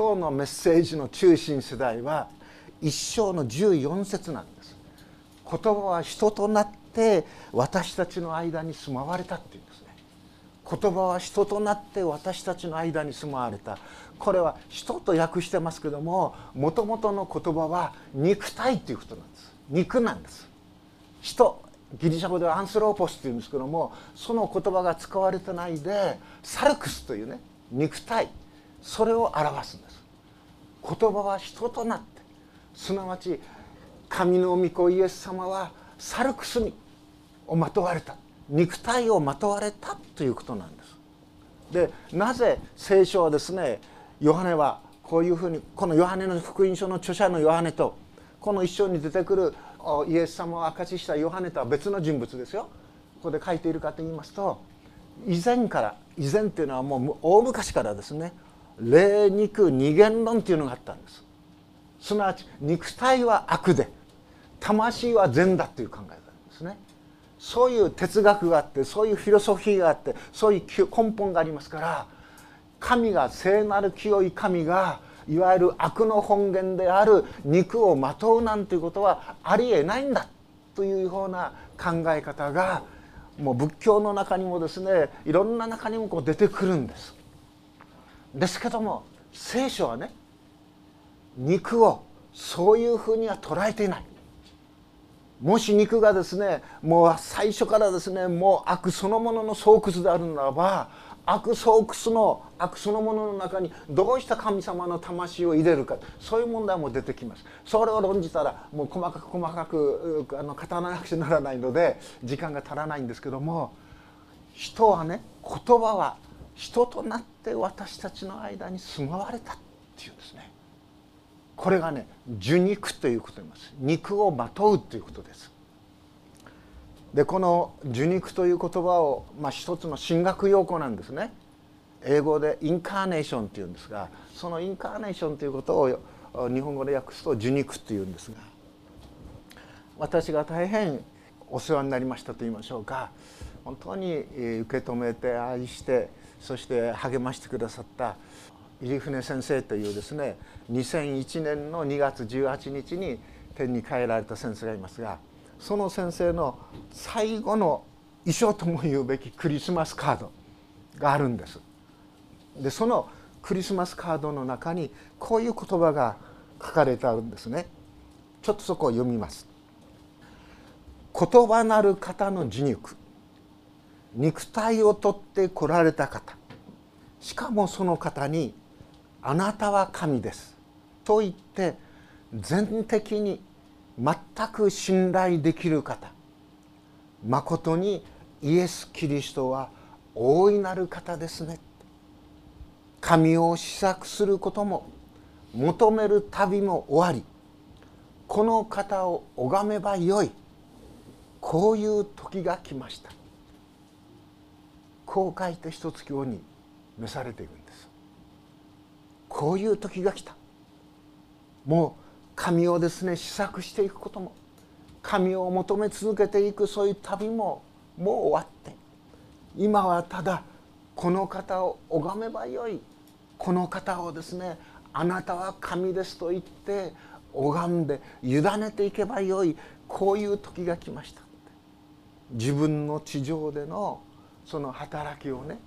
今日のメッセージの中心世代は一章の14節なんです。言葉は人となって私たちの間に住まわれたっていうんですね。言葉は人となって私たちの間に住まわれた。これは人と訳してますけどももともとの言葉は肉体ということなんです。肉なんです。人ギリシャ語ではアンスローポスっていうんですけどもその言葉が使われてないでサルクスというね肉体。それを表すんです。言葉は人となってすなわち神の御子イエス様はサルクスにをまとわれた肉体をまとわれたということなんです。でなぜ聖書はですねヨハネはこういうふうにこのヨハネの福音書の著者のヨハネとこの一章に出てくるイエス様を証ししたヨハネとは別の人物ですよ。ここで書いているかと言いますと以前から以前っていうのはもう大昔からですね霊肉二元論っていうのがあったんですすなわち肉体は悪で魂は善だという考え方ですねそういう哲学があってそういうフィロソフィーがあってそういう根本がありますから神が聖なる清い神がいわゆる悪の本源である肉をまとうなんていうことはありえないんだというような考え方がもう仏教の中にもですねいろんな中にもこう出てくるんです。ですけども聖書はね肉をそういうふうには捉えていない。もし肉がですねもう最初からですねもう悪そのものの巣窟であるならば悪巣窟の悪そのものの中にどうした神様の魂を入れるかそういう問題も出てきますそれを論じたらもう細かく細かくあの語らなくちゃならないので時間が足らないんですけども人はね言葉は人となって私たちの間に住まわれたっていうんですね。これがね受肉ということにます。肉をまとうということです。でこの受肉という言葉を、まあ、一つの神学用語なんですね。英語でインカーネーションっていうんですがそのインカーネーションということを日本語で訳すと受肉っていうんですが私が大変お世話になりましたと言いましょうか。本当に受け止めて愛してそして励ましてくださった入船先生というですね2001年の2月18日に天に帰られた先生がいますがその先生の最後の遺書とも言うべきクリスマスカードがあるんです。でそのクリスマスカードの中にこういう言葉が書かれてあるんですね。ちょっとそこを読みます。言葉なる方の受肉肉体を取って来られた方。しかもその方にあなたは神です」と言って全的に全く信頼できる方。まことにイエス・キリストは大いなる方ですね。神を試作することも求める旅も終わり。この方を拝めばよい。こういう時が来ました。こう書いて一月後に召されていくんです。こういう時が来た。もう神をですね試作していくことも神を求め続けていくそういう旅ももう終わって。今はただこの方を拝めばよい。この方をですねあなたは神ですと言って拝んで委ねていけばよい。こういう時が来ました。自分の地上でのその働きをね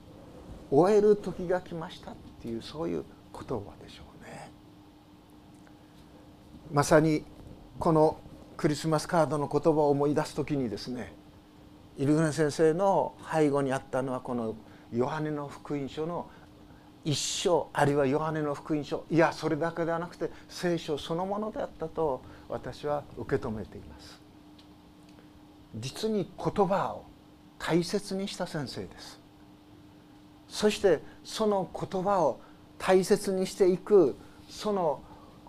終える時が来ましたっていうそういう言葉でしょうね。まさにこのクリスマスカードの言葉を思い出す時にですねイルグネ先生の背後にあったのはこのヨハネの福音書の一章あるいはヨハネの福音書いやそれだけではなくて聖書そのものであったと私は受け止めています。実に言葉を大切にした先生ですそしてその言葉を大切にしていくその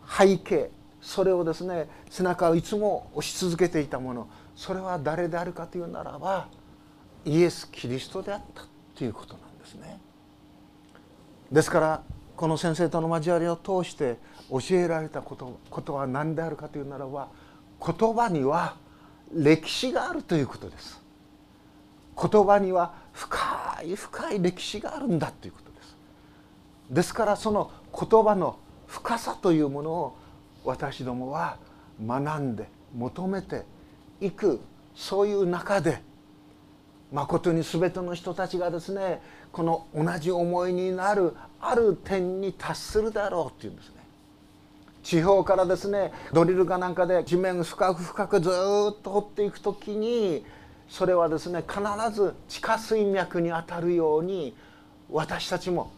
背景それをですね背中をいつも押し続けていたものそれは誰であるかというならばイエス・キリストであったということなんですね。ですからこの先生との交わりを通して教えられたことことは何であるかというならば言葉には歴史があるということです。言葉には深い深い歴史があるんだということですですからその言葉の深さというものを私どもは学んで求めていくそういう中でまことに全ての人たちがですねこの同じ思いになるある点に達するだろうっていうんですね。地方からですねドリルかなんかで地面深く深くずっと掘っていく時にそれはですね必ず地下水脈にあたるように私たちも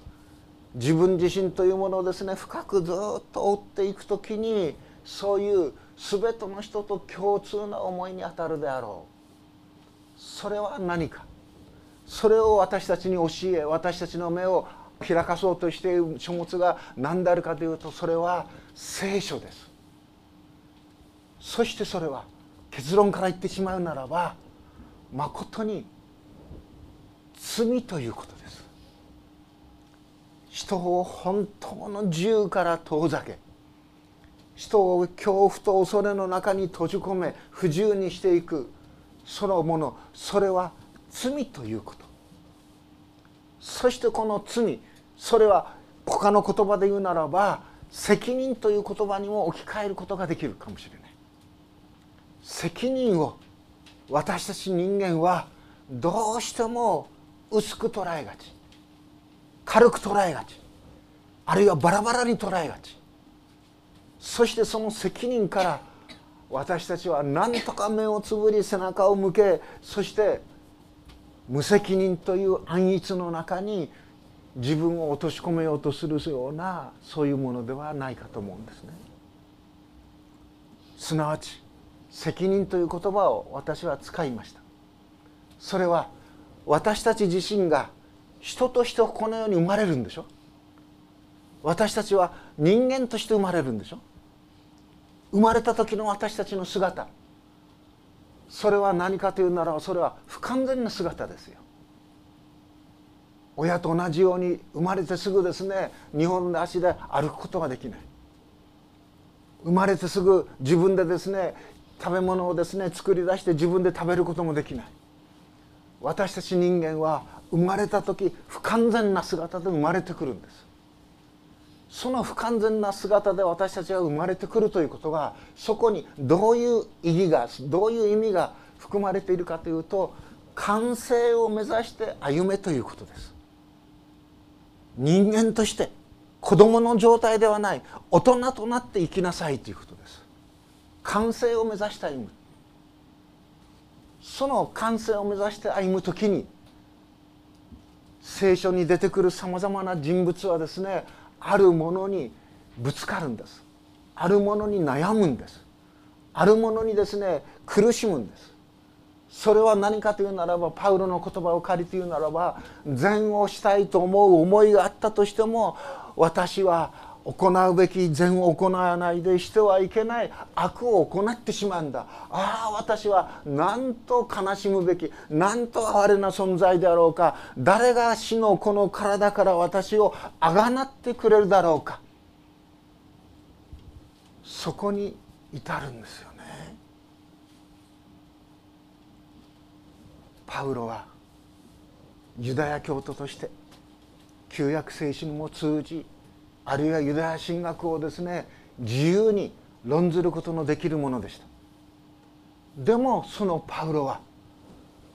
自分自身というものをですね深くずっと追っていく時にそういう全ての人と共通な思いにあたるであろう。それは何か。それを私たちに教え私たちの目を開かそうとしている書物が何であるかというとそれは聖書です。そしてそれは結論から言ってしまうならばまことに罪ということです。人を本当の自由から遠ざけ人を恐怖と恐れの中に閉じ込め不自由にしていくそのものそれは罪ということ。そしてこの罪それは他の言葉で言うならば責任という言葉にも置き換えることができるかもしれない。責任を私たち人間はどうしても薄く捉えがち。軽く捉えがち。あるいはバラバラに捉えがち。そしてその責任から私たちは何とか目をつぶり背中を向けそして無責任という暗逸の中に自分を落とし込めようとするようなそういうものではないかと思うんですね。すなわち責任という言葉を私は使いました。それは私たち自身が人としてこの世に生まれるんでしょ？私たちは人間として生まれるんでしょ？生まれた時の私たちの姿。それは何かというならそれは不完全な姿ですよ。親と同じように生まれてすぐですね日本の足で歩くことができない。生まれてすぐ自分でですね食べ物をですね作り出して自分で食べることもできない。私たち人間は生まれた時不完全な姿で生まれてくるんです。その不完全な姿で私たちは生まれてくるということがそこにどういう意義がどういう意味が含まれているかというと完成を目指して歩めということです。人間として子供の状態ではない大人となって生きなさいということです。完成を目指して歩む。その完成を目指して歩む時に聖書に出てくるさまざまな人物はですねあるものにぶつかるんです。あるものに悩むんです。あるものにですね苦しむんです。それは何かというならばパウロの言葉を借りて言うならば善をしたいと思う思いがあったとしても私は行うべき善を行わないでしてはいけない。悪を行ってしまうんだ。ああ私はなんと悲しむべきなんと哀れな存在であろうか。誰が死のこの体から私をあがなってくれるだろうか。そこに至るんですよね。パウロはユダヤ教徒として旧約聖書にも通じあるいはユダヤ神学をですね自由に論ずることのできるものでしたでもそのパウロは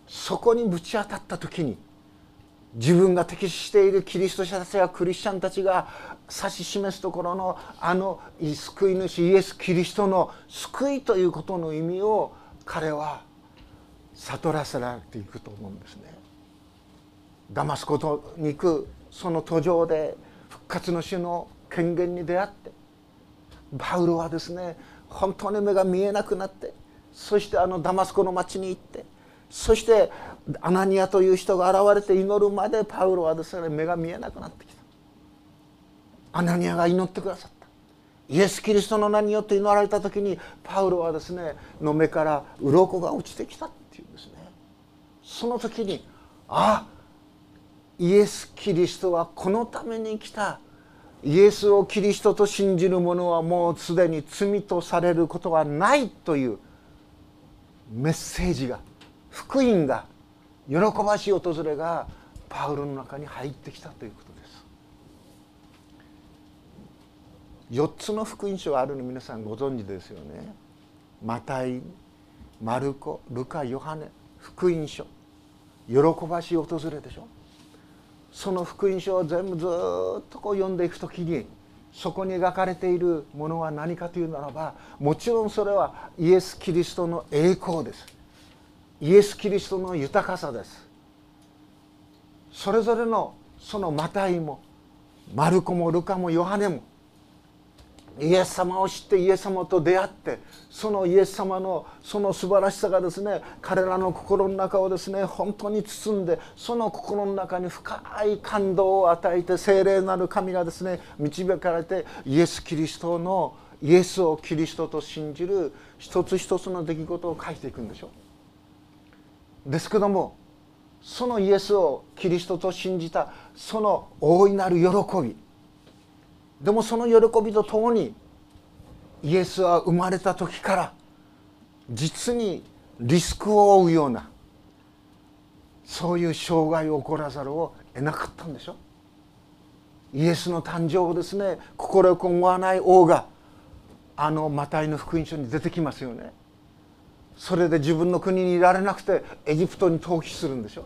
そこにぶち当たった時に自分が敵視しているキリスト者たちやクリスチャンたちが指し示すところのあの救い主イエス・キリストの救いということの意味を彼は悟らせられていくと思うんですね。ダマスコに行くその途上で復活の主の権限に出会ってパウロはですね本当に目が見えなくなってそしてあのダマスコの町に行ってそしてアナニアという人が現れて祈るまでパウロはですね目が見えなくなってきた。アナニアが祈ってくださった。イエス・キリストの名によって祈られた時にパウロはですねの目から鱗が落ちてきたっていうんですね。その時にああイエス・キリストはこのために来た。イエスをキリストと信じる者はもうすでに罪とされることはないというメッセージが福音が喜ばしい訪れがパウロの中に入ってきたということです。4つの福音書があるの皆さんご存知ですよね。マタイマルコルカヨハネ福音書。喜ばしい訪れでしょ。その福音書を全部ずっとこう読んでいく時にそこに描かれているものは何かというならばもちろんそれはイエス・キリストの栄光です。イエス・キリストの豊かさです。それぞれのそのマタイもマルコもルカもヨハネもイエス様を知ってイエス様と出会ってそのイエス様のその素晴らしさがですね彼らの心の中をですね本当に包んでその心の中に深い感動を与えて聖霊なる神がですね導かれてイエス・キリストのイエスをキリストと信じる一つ一つの出来事を書いていくんでしょ。ですけどもそのイエスをキリストと信じたその大いなる喜びでもその喜びとともにイエスは生まれた時から実にリスクを負うようなそういう障害を起こらざるを得なかったんでしょ？イエスの誕生をですね心を思わない王があのマタイの福音書に出てきますよね。それで自分の国にいられなくてエジプトに逃避するんでしょ？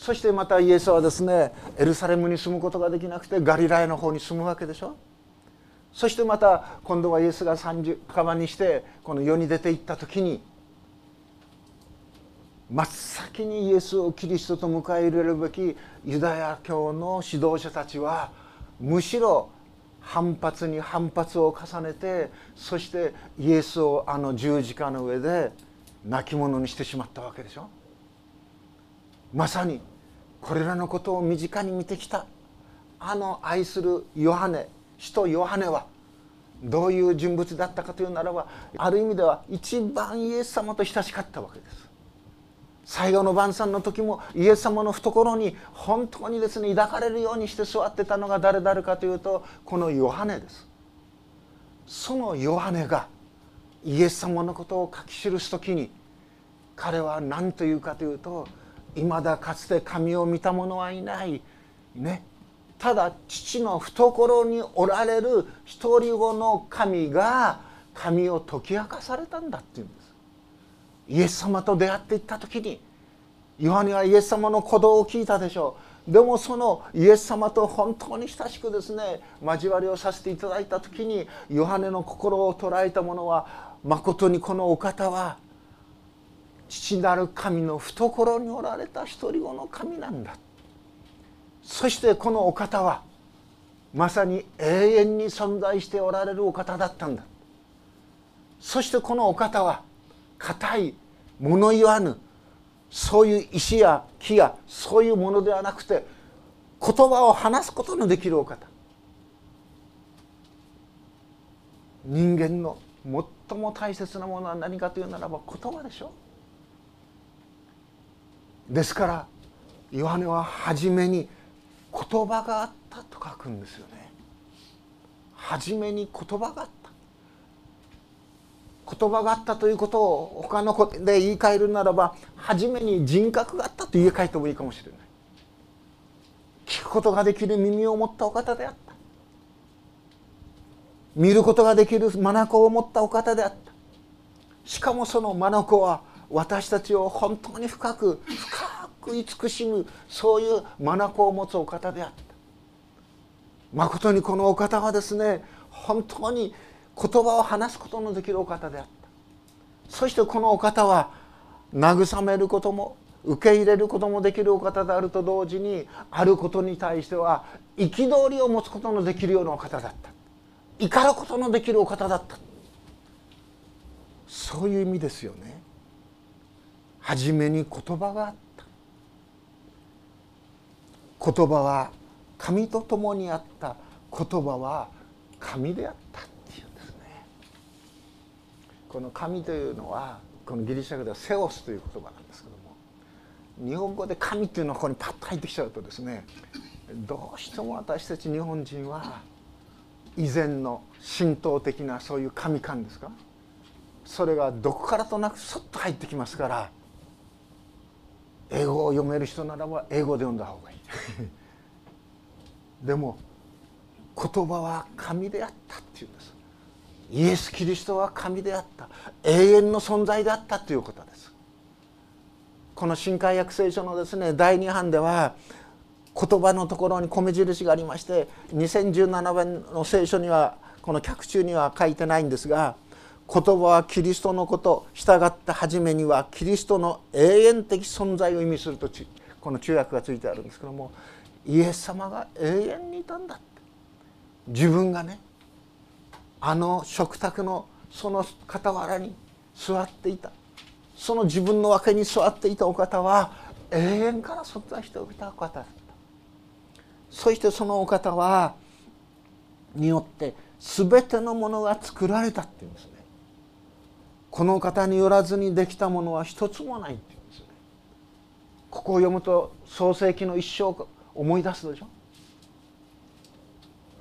そしてまたイエスはですねエルサレムに住むことができなくてガリラヤの方に住むわけでしょ。そしてまた今度はイエスが30釜にしてこの世に出ていった時に真っ先にイエスをキリストと迎え入れるべきユダヤ教の指導者たちはむしろ反発に反発を重ねてそしてイエスをあの十字架の上で亡き者にしてしまったわけでしょ。まさにこれらのことを身近に見てきた。あの愛するヨハネ。使徒ヨハネは。どういう人物だったかというならばある意味では一番イエス様と親しかったわけです。最後の晩餐の時もイエス様の懐に本当にですね抱かれるようにして座ってたのが誰々かというとこのヨハネです。そのヨハネがイエス様のことを書き記す時に彼は何というかというといまだかつて神を見た者はいない。ね。ただ父の懐におられる一人子の神が神を解き明かされたんだっていうんです。イエス様と出会っていった時にヨハネはイエス様の鼓動を聞いたでしょう。でもそのイエス様と本当に親しくですね交わりをさせていただいた時にヨハネの心を捉えたものはまことにこのお方は父なる神の懐におられた一人子の神なんだ。そしてこのお方はまさに永遠に存在しておられるお方だったんだ。そしてこのお方は固い物言わぬそういう石や木やそういうものではなくて言葉を話すことのできるお方。人間の最も大切なものは何かというならば言葉でしょう。ですからヨハネは初めに言葉があったと書くんですよね。初めに言葉があった。言葉があったということを他のことで言い換えるならば初めに人格があったと言い換えてもいいかもしれない。聞くことができる耳を持ったお方であった。見ることができる眼を持ったお方であった。しかもその眼は私たちを本当に深く深く慈しむそういう眼を持つお方であった。まことにこのお方はですね本当に言葉を話すことのできるお方であった。そしてこのお方は慰めることも受け入れることもできるお方であると同時にあることに対しては憤りを持つことのできるようなお方だった。怒ることのできるお方だった。そういう意味ですよね。初めに言葉があった。言葉は神と共にあった言葉は神であったっていうんですね。この神というのはこのギリシャ語ではセオスという言葉なんですけども日本語で神っていうのがここにパッと入ってきちゃうとですねどうしても私たち日本人は以前の神道的なそういう神感ですか？それがどこからとなくそっと入ってきますから英語を読める人ならば英語で読んだ方がいい。でも言葉は神であったっていうんです。イエス・キリストは神であった。永遠の存在であったということです。この新海約聖書のですね第2版では言葉のところに米印がありまして2017年の聖書にはこの脚中には書いてないんですが言葉はキリストのこと従った初めにはキリストの永遠的存在を意味するとこの中訳がついてあるんですけどもイエス様が永遠にいたんだって。自分がねあの食卓のその傍らに座っていた。その自分の脇に座っていたお方は永遠から存在しておいたお方だった。そしてそのお方はによって全てのものが作られたっていうんですね。この方によらずにできたものは一つもないっていう。ここを読むと創世記の一生を思い出すでしょ？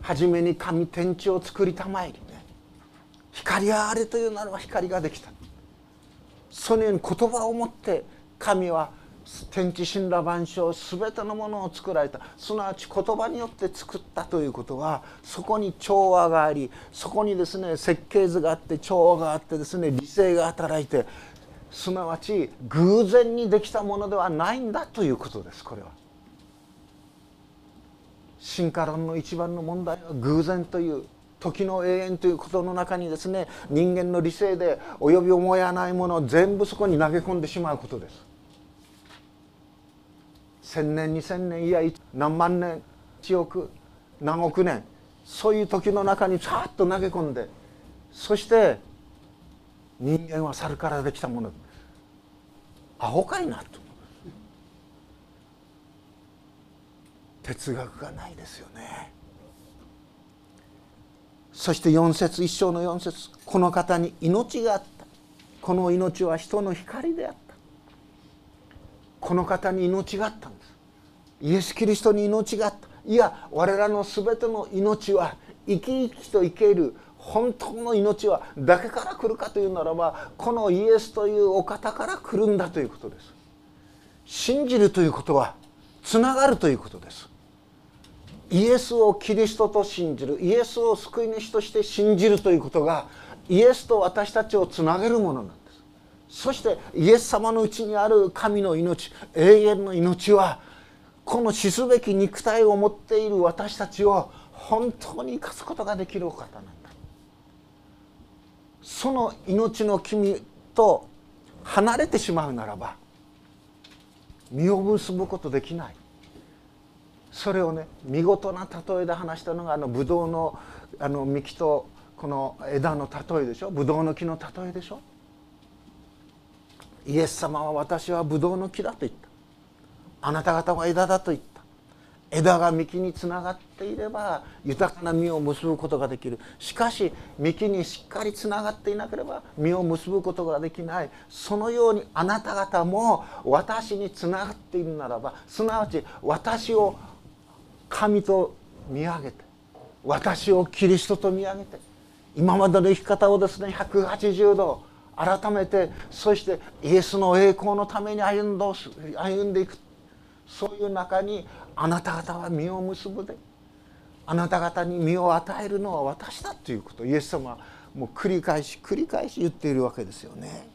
初めに神天地を作りたまえ。りね光あれというならば光ができた。そのように言葉を持って神は天地神羅万象全てのものを作られた。すなわち言葉によって作ったということはそこに調和がありそこにですね設計図があって調和があってですね理性が働いてすなわち偶然にできたものではないんだということですこれは。進化論の一番の問題は偶然という時の永遠ということの中にですね人間の理性で及び思えないものを全部そこに投げ込んでしまうことです。千年二千年いや何万年一億何億年そういう時の中にさっと投げ込んでそして人間は猿からできたものアホかいなと。哲学がないですよね。そして4節一章の4節この方に命があった。この命は人の光であった。この方に命があったんです。イエス・キリストに命があった。いや我らの全ての命は生き生きと生ける本当の命は誰から来るかというならばこのイエスというお方から来るんだということです。信じるということはつながるということです。イエスをキリストと信じるイエスを救い主として信じるということがイエスと私たちをつなげるものなんです。そしてイエス様のうちにある神の命永遠の命はこの死すべき肉体を持っている私たちを本当に生かすことができるお方なんだその命の君と離れてしまうならば実を結ぶことできない。それをね見事な例えで話したのがあのブドウのあの幹とこの枝の例えでしょ？ブドウの木の例えでしょ？イエス様は私はブドウの木だと言った。あなた方は枝だと言った。枝が幹につながっていれば豊かな実を結ぶことができる。しかし幹にしっかりつながっていなければ実を結ぶことができない。そのようにあなた方も私につながっているならばすなわち私を神と見上げて私をキリストと見上げて今までの生き方をですね180度改めてそしてイエスの栄光のために歩んでいく。そういう中にあなた方は実を結ぶで。あなた方に実を与えるのは私だということ。イエス様はもう繰り返し繰り返し言っているわけですよね。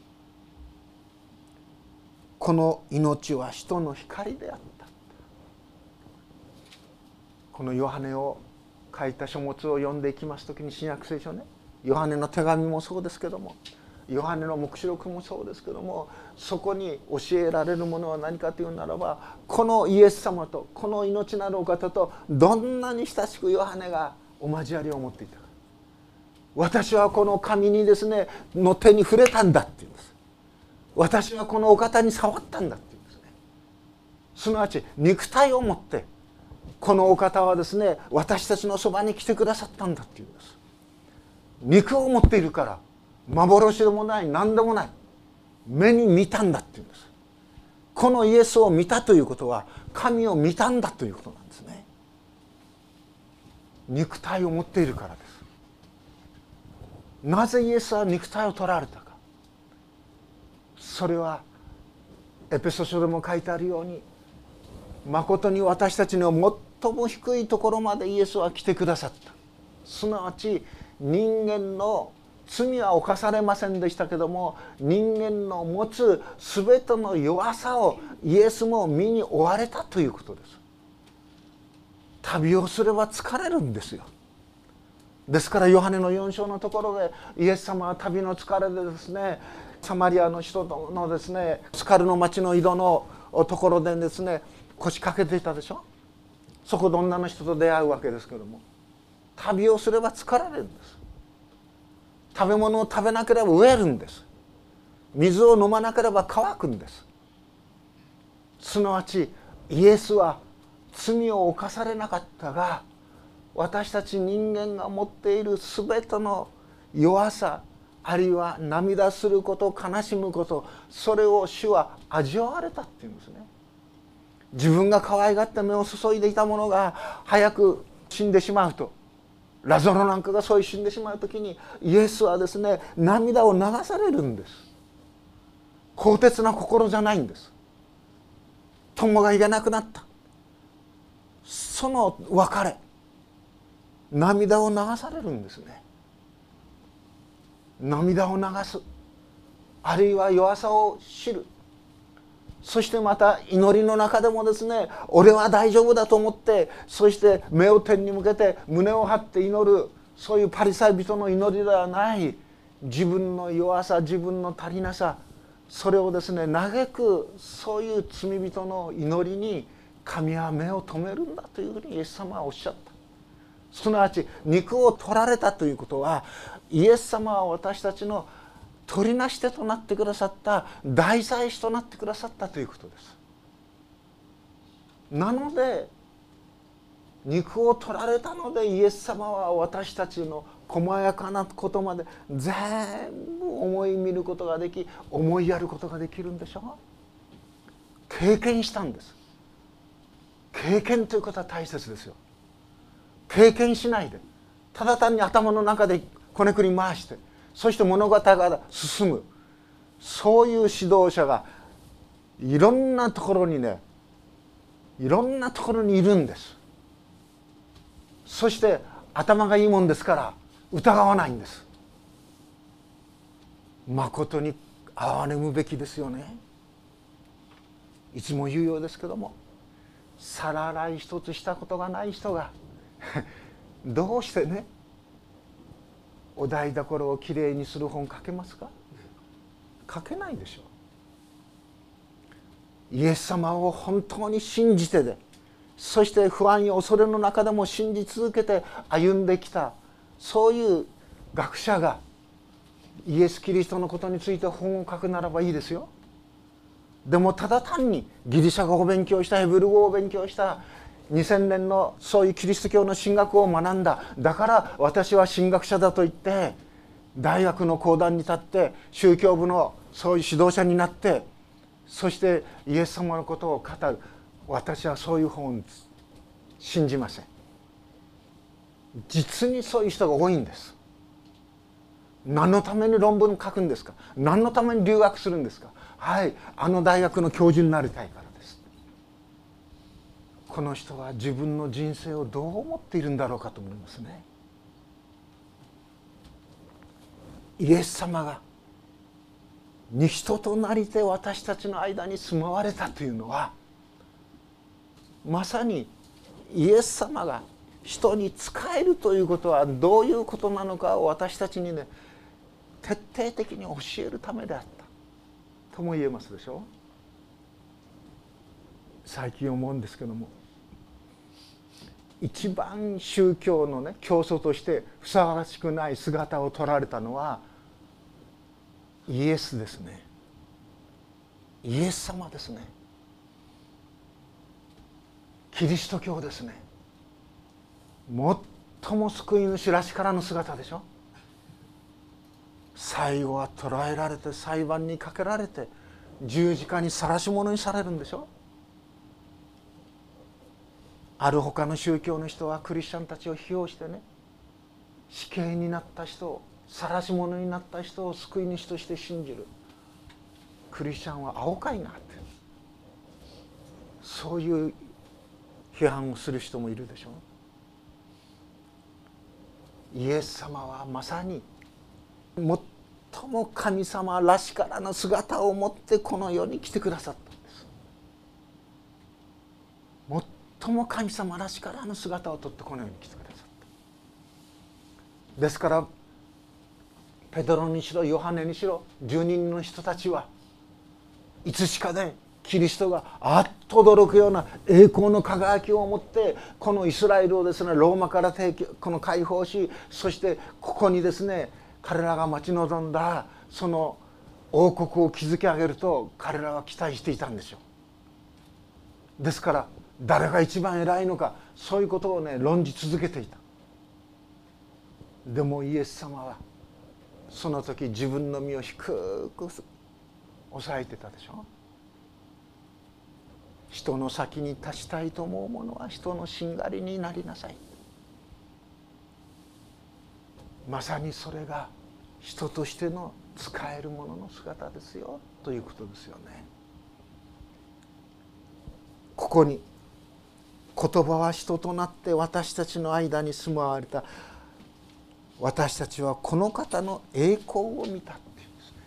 この命は人の光であった。このヨハネを書いた書物を読んでいきます時に新約聖書ね。ヨハネの手紙もそうですけども。ヨハネの黙示録もそうですけどもそこに教えられるものは何かというならばこのイエス様とこの命なるお方とどんなに親しくヨハネがお交わりを持っていたか。私はこの神にですねの手に触れたんだって言うんです。私はこのお方に触ったんだって言うんですね。すなわち肉体を持ってこのお方はですね私たちのそばに来てくださったんだって言うんです。肉を持っているから幻でもない何でもない。目に見たんだって言うんです。このイエスを見たということは神を見たんだということなんですね。肉体を持っているからです。なぜイエスは肉体を取られたか。それはエペソ書でも書いてあるようにまことに私たちの最も低いところまでイエスは来てくださった。すなわち人間の罪は犯されませんでしたけども人間の持つ全ての弱さをイエスも身に追われたということです。旅をすれば疲れるんですよ。ですからヨハネの4章のところでイエス様は旅の疲れでですねサマリアの人のですねスカルの町の井戸のところでですね腰掛けていたでしょ。そこで女の人と出会うわけですけども旅をすれば疲れるんです。食べ物を食べなければ飢えるんです。水を飲まなければ乾くんです。すなわちイエスは罪を犯されなかったが私たち人間が持っている全ての弱さあるいは涙すること悲しむことそれを主は味わわれたっていうんですね。自分が可愛がって目を注いでいたものが早く死んでしまうと。ラゾロなんかがそういう死んでしまう時にイエスはですね涙を流されるんです。鋼鉄な心じゃないんです。友がいけなくなった。その別れ涙を流されるんですね。涙を流す。あるいは弱さを知る。そしてまた祈りの中でもですね俺は大丈夫だと思ってそして目を天に向けて胸を張って祈るそういうパリサイ人の祈りではない自分の弱さ自分の足りなさそれをですね嘆くそういう罪人の祈りに神は目を留めるんだというふうにイエス様はおっしゃった。すなわち肉を取られたということはイエス様は私たちの取りなし手となってくださった大祭司となってくださったということです。なので肉を取られたのでイエス様は私たちの細やかなことまで全部思い見ることができ思いやることができるんでしょう。経験したんです。経験ということは大切ですよ。経験しないでただ単に頭の中でこねくり回してそして物語が進む。そういう指導者がいろんなところにねいろんなところにいるんです。そして頭がいいもんですから疑わないんです。まことに哀れむべきですよね。いつも言うようですけども皿洗い一つしたことがない人が どうしてねお台所をきれいにする本書けますか？書けないでしょ。うイエス様を本当に信じてでそして不安や恐れの中でも信じ続けて歩んできたそういう学者がイエス・キリストのことについて本を書くならばいいですよ。でもただ単にギリシャ語を勉強したヘブル語を勉強した2000年のそういうキリスト教の神学を学んだ。だから私は神学者だと言って大学の講談に立って宗教部のそういう指導者になってそしてイエス様のことを語る。私はそういう本信じません。実にそういう人が多いんです。何のために論文書くんですか？何のために留学するんですか？はいあの大学の教授になりたいから。この人は自分の人生をどう思っているんだろうかと思いますね。イエス様がに人となりて私たちの間に住まわれたというのはまさにイエス様が人に仕えるということはどういうことなのかを私たちにね徹底的に教えるためであった。とも言えますでしょう。最近思うんですけども一番宗教のね教祖としてふさわしくない姿を取られたのはイエスですね。イエス様ですね。キリスト教ですね。最も救い主らしからの姿でしょ。最後は捕らえられて裁判にかけられて十字架に晒し者にされるんでしょ。ある他の宗教の人はクリスチャンたちを批評してね死刑になった人を晒し者になった人を救い主として信じる。クリスチャンは青かいなって。そういう批判をする人もいるでしょう。イエス様はまさに最も神様らしからぬ姿を持ってこの世に来てくださった。んです最も神様らしからぬ姿をとってこの世に来てくださったですからペドロにしろヨハネにしろ住人の人たちはいつしかねキリストがあっと驚くような栄光の輝きを持ってこのイスラエルをですねローマから提供この解放しそしてここにですね彼らが待ち望んだその王国を築き上げると彼らは期待していたんですよ。ですから誰が一番偉いのかそういうことをね論じ続けていた。でもイエス様はその時自分の身を低く抑えてたでしょ。人の先に立ちたいと思う者は人のしんがりになりなさいまさにそれが人としての使えるものの姿ですよということですよね。ここに言葉は人となって私たちの間に住まわれた。私たちはこの方の栄光を見たっていうんですね。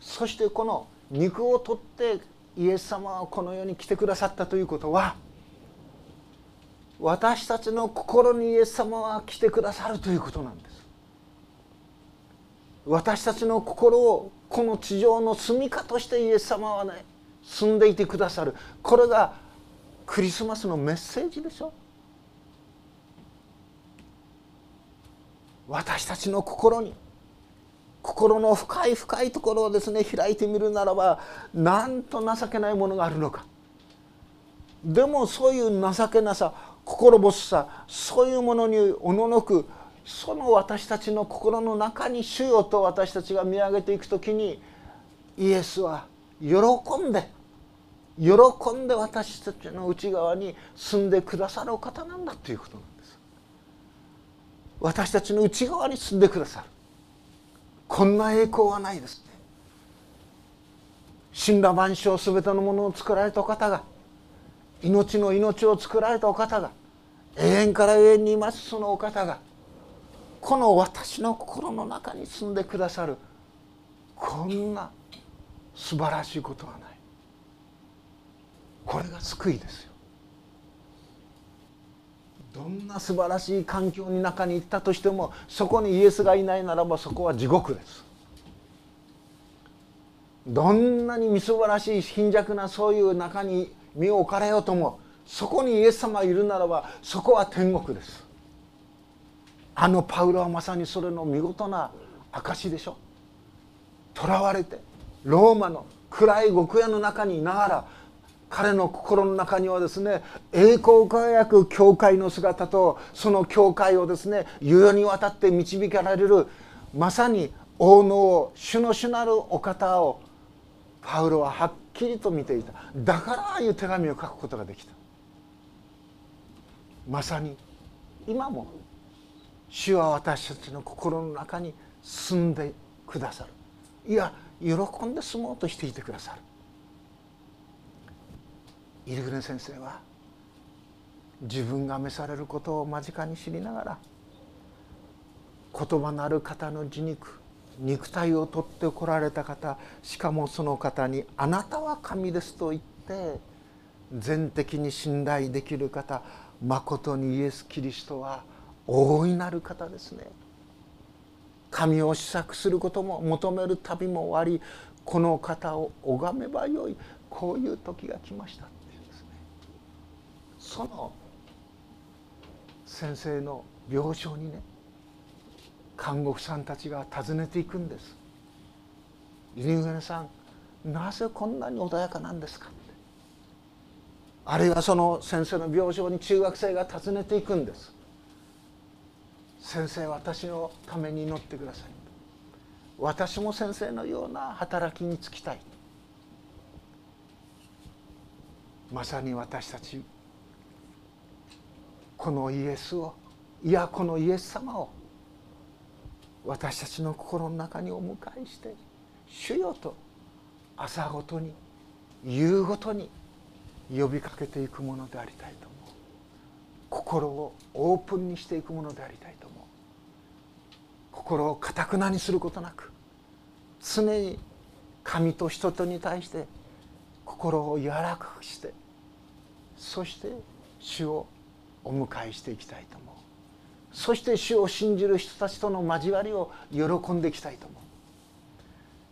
そしてこの肉を取ってイエス様はこの世に来てくださったということは私たちの心にイエス様は来てくださるということなんです。私たちの心をこの地上の住みかとしてイエス様はね住んでいてくださる。これがクリスマスのメッセージでしょ？私たちの心に。心の深い深いところをですね開いてみるならばなんと情けないものがあるのか。でもそういう情けなさ心細さそういうものにおののくその私たちの心の中に主よと私たちが見上げていく時にイエスは喜んで喜んで私たちの内側に住んでくださるお方なんだということなんです。私たちの内側に住んでくださる。こんな栄光はないです。ね神羅万象全てのものを作られたお方が命の命を作られたお方が永遠から永遠にいますそのお方がこの私の心の中に住んでくださる。こんな素晴らしいことはない。これが救いですよ。どんな素晴らしい環境の中に行ったとしてもそこにイエスがいないならばそこは地獄です。どんなにみすばらしい貧弱なそういう中に身を置かれようともそこにイエス様がいるならばそこは天国です。あのパウロはまさにそれの見事な証でしょ。囚われてローマの暗い極屋の中にいながら彼の心の中にはですね栄光輝く教会の姿とその教会をですね世々にわたって導かれるまさに王の王主の主なるお方をパウロははっきりと見ていた。だからああいう手紙を書くことができた。まさに今も主は私たちの心の中に住んでくださる。いや喜んで住もうとしていてくださる。イルグネ先生は自分が召されることを間近に知りながら言葉のある方の自肉肉体を取ってこられた方しかもその方に「あなたは神です」と言って全的に信頼できる方まことにイエス・キリストは大いなる方ですね。神を試作することも求める旅も終わりこの方を拝めばよいこういう時が来ました。その先生の病床にね看護婦さんたちが訪ねていくんです「入船さんなぜこんなに穏やかなんですか?」あるいはその先生の病床に中学生が訪ねていくんです「先生私のために祈ってください」私も先生のような働きに就きたい。まさに私たちこのイエスをいやこのイエス様を私たちの心の中にお迎えして主よと朝ごとに夕ごとに呼びかけていくものでありたいと思う。心をオープンにしていくものでありたいと思う。心をかたくなにすることなく常に神と人とに対して心を柔らかくしてそして主をお迎えしていきたいと思う。そして主を信じる人たちとの交わりを喜んでいきたいと思う。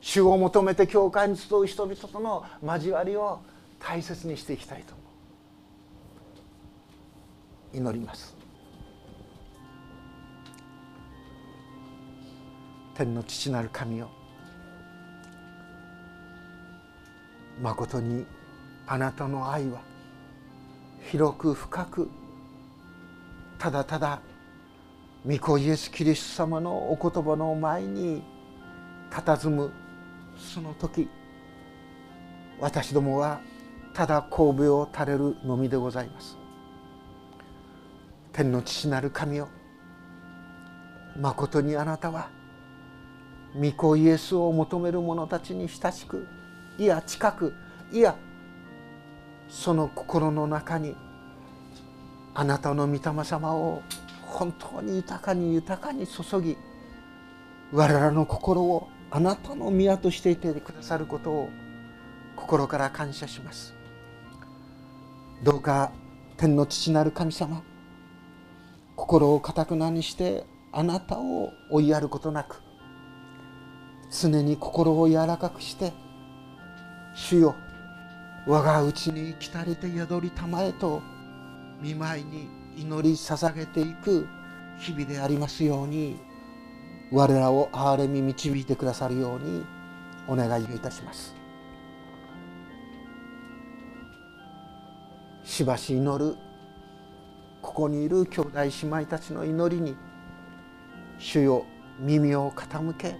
主を求めて教会に集う人々との交わりを大切にしていきたいと思う。祈ります。天の父なる神よまことにあなたの愛は広く深くただただ御子イエス・キリスト様のお言葉の前に佇むその時私どもはただ神戸を垂れるのみでございます。天の父なる神よまことにあなたは御子イエスを求める者たちに親しくいや近くいやその心の中にあなたの御霊様を本当に豊かに豊かに注ぎ我らの心をあなたの宮としていてくださることを心から感謝します。どうか天の父なる神様心をかたくなにしてあなたを追いやることなく常に心を柔らかくして主よ我がうちに来たりて宿りたまえと見舞いに祈り捧げていく日々でありますように我らを憐れみ導いてくださるようにお願いいたします。しばし祈る。ここにいる兄弟姉妹たちの祈りに主よ耳を傾け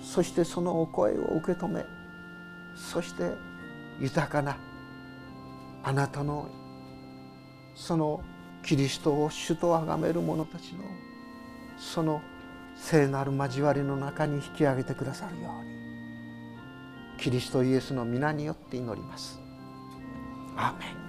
そしてそのお声を受け止めそして豊かなあなたのそのキリストを主と崇める者たちのその聖なる交わりの中に引き上げてくださるようにキリストイエスの皆によって祈ります。アーメン